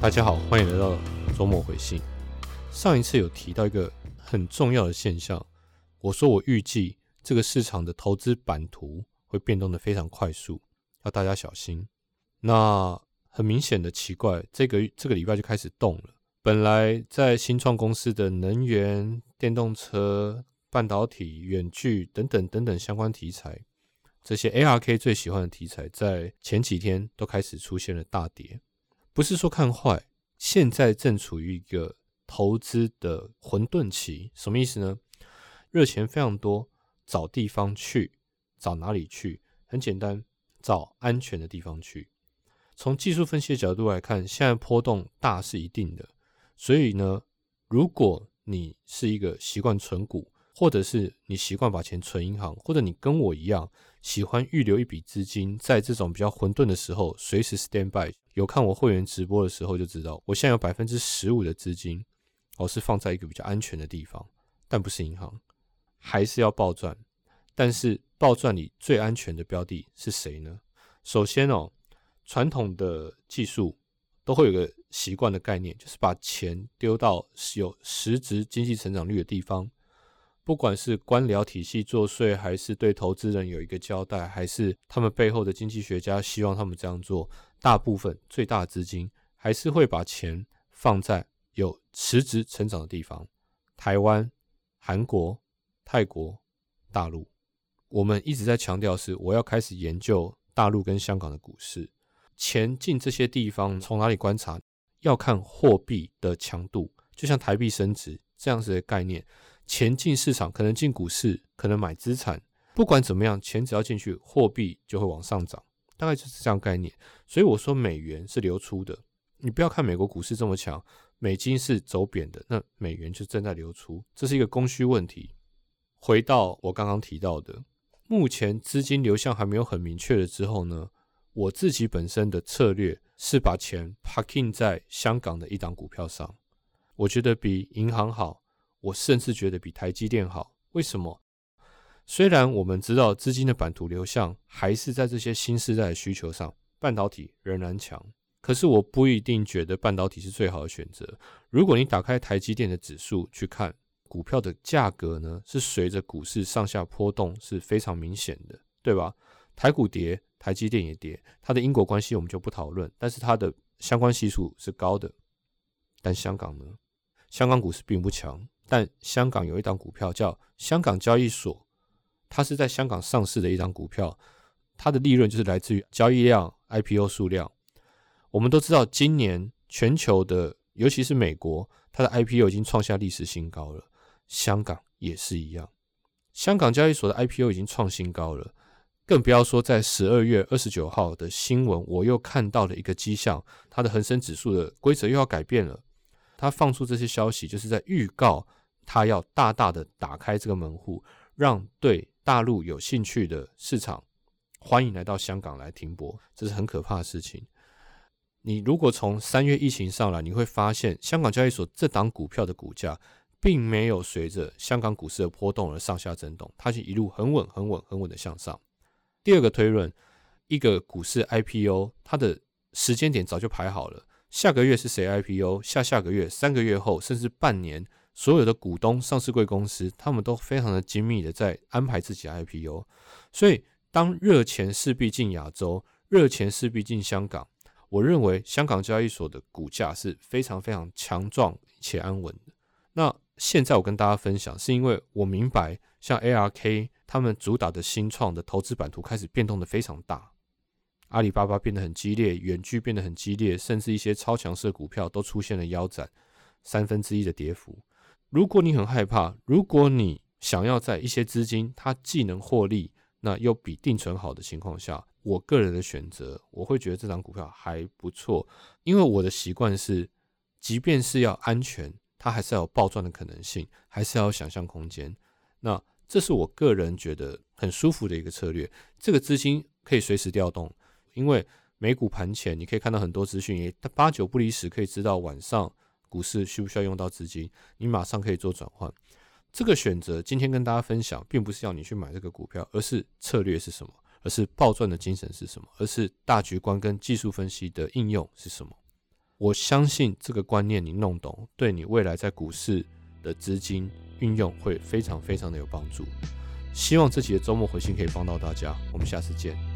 大家好，欢迎来到周末回信。上一次有提到一个很重要的现象，我说我预计这个市场的投资版图会变动的非常快速，要大家小心。那很明显的奇怪，这个这个礼拜就开始动了。本来在新创公司的能源、电动车、半导体、远距等等等等相关题材，这些 ARK 最喜欢的题材，在前几天都开始出现了大跌。不是说看坏，现在正处于一个投资的混沌期，什么意思呢？热钱非常多，找地方去，找哪里去？很简单，找安全的地方去。从技术分析的角度来看，现在波动大是一定的，所以呢，如果你是一个习惯存股，或者是你习惯把钱存银行，或者你跟我一样喜欢预留一笔资金，在这种比较混沌的时候，随时 stand by。有看我会员直播的时候就知道，我现在有百分之十五的资金，我是放在一个比较安全的地方，但不是银行，还是要暴赚。但是暴赚里最安全的标的是谁呢？首先哦，传统的技术都会有个习惯的概念，就是把钱丢到有实质经济成长率的地方。不管是官僚体系作祟，还是对投资人有一个交代，还是他们背后的经济学家希望他们这样做。大部分最大资金还是会把钱放在有实质成长的地方，台湾、韩国、泰国、大陆。我们一直在强调是，我要开始研究大陆跟香港的股市。钱进这些地方，从哪里观察？要看货币的强度，就像台币升值这样子的概念。钱进市场，可能进股市，可能买资产。不管怎么样，钱只要进去，货币就会往上涨。大概就是这样概念，所以我说美元是流出的。你不要看美国股市这么强，美金是走贬的，那美元就正在流出，这是一个供需问题。回到我刚刚提到的，目前资金流向还没有很明确的之后呢，我自己本身的策略是把钱 parking 在香港的一档股票上，我觉得比银行好，我甚至觉得比台积电好。为什么？虽然我们知道资金的版图流向还是在这些新时代的需求上，半导体仍然强，可是我不一定觉得半导体是最好的选择。如果你打开台积电的指数去看股票的价格呢，是随着股市上下波动是非常明显的，对吧？台股跌，台积电也跌，它的因果关系我们就不讨论，但是它的相关系数是高的。但香港呢？香港股市并不强，但香港有一档股票叫香港交易所。它是在香港上市的一张股票，它的利润就是来自于交易量、IPO 数量。我们都知道，今年全球的，尤其是美国，它的 IPO 已经创下历史新高了。香港也是一样，香港交易所的 IPO 已经创新高了，更不要说在十二月二十九号的新闻，我又看到了一个迹象，它的恒生指数的规则又要改变了。它放出这些消息，就是在预告它要大大的打开这个门户，让对。大陆有兴趣的市场，欢迎来到香港来停泊，这是很可怕的事情。你如果从三月疫情上来，你会发现香港交易所这档股票的股价，并没有随着香港股市的波动而上下震动，它是一路很稳、很稳、很稳的向上。第二个推论，一个股市 IPO，它的时间点早就排好了，下个月是谁 IPO，下下个月、三个月后，甚至半年。所有的股东、上市贵公司，他们都非常的精密的在安排自己 IPO，所以当热钱势必进亚洲，热钱势必进香港，我认为香港交易所的股价是非常非常强壮且安稳的。那现在我跟大家分享，是因为我明白，像 ARK 他们主打的新创的投资版图开始变动的非常大，阿里巴巴变得很激烈，远距变得很激烈，甚至一些超强势股票都出现了腰斩，三分之一的跌幅。如果你很害怕，如果你想要在一些资金它既能获利，那又比定存好的情况下，我个人的选择，我会觉得这张股票还不错，因为我的习惯是，即便是要安全，它还是要有暴赚的可能性，还是要有想象空间。那这是我个人觉得很舒服的一个策略。这个资金可以随时调动，因为美股盘前你可以看到很多资讯，也八九不离十，可以知道晚上。股市需不需要用到资金？你马上可以做转换。这个选择今天跟大家分享，并不是要你去买这个股票，而是策略是什么？而是暴赚的精神是什么？而是大局观跟技术分析的应用是什么？我相信这个观念你弄懂，对你未来在股市的资金运用会非常非常的有帮助。希望这期的周末回信可以帮到大家，我们下次见。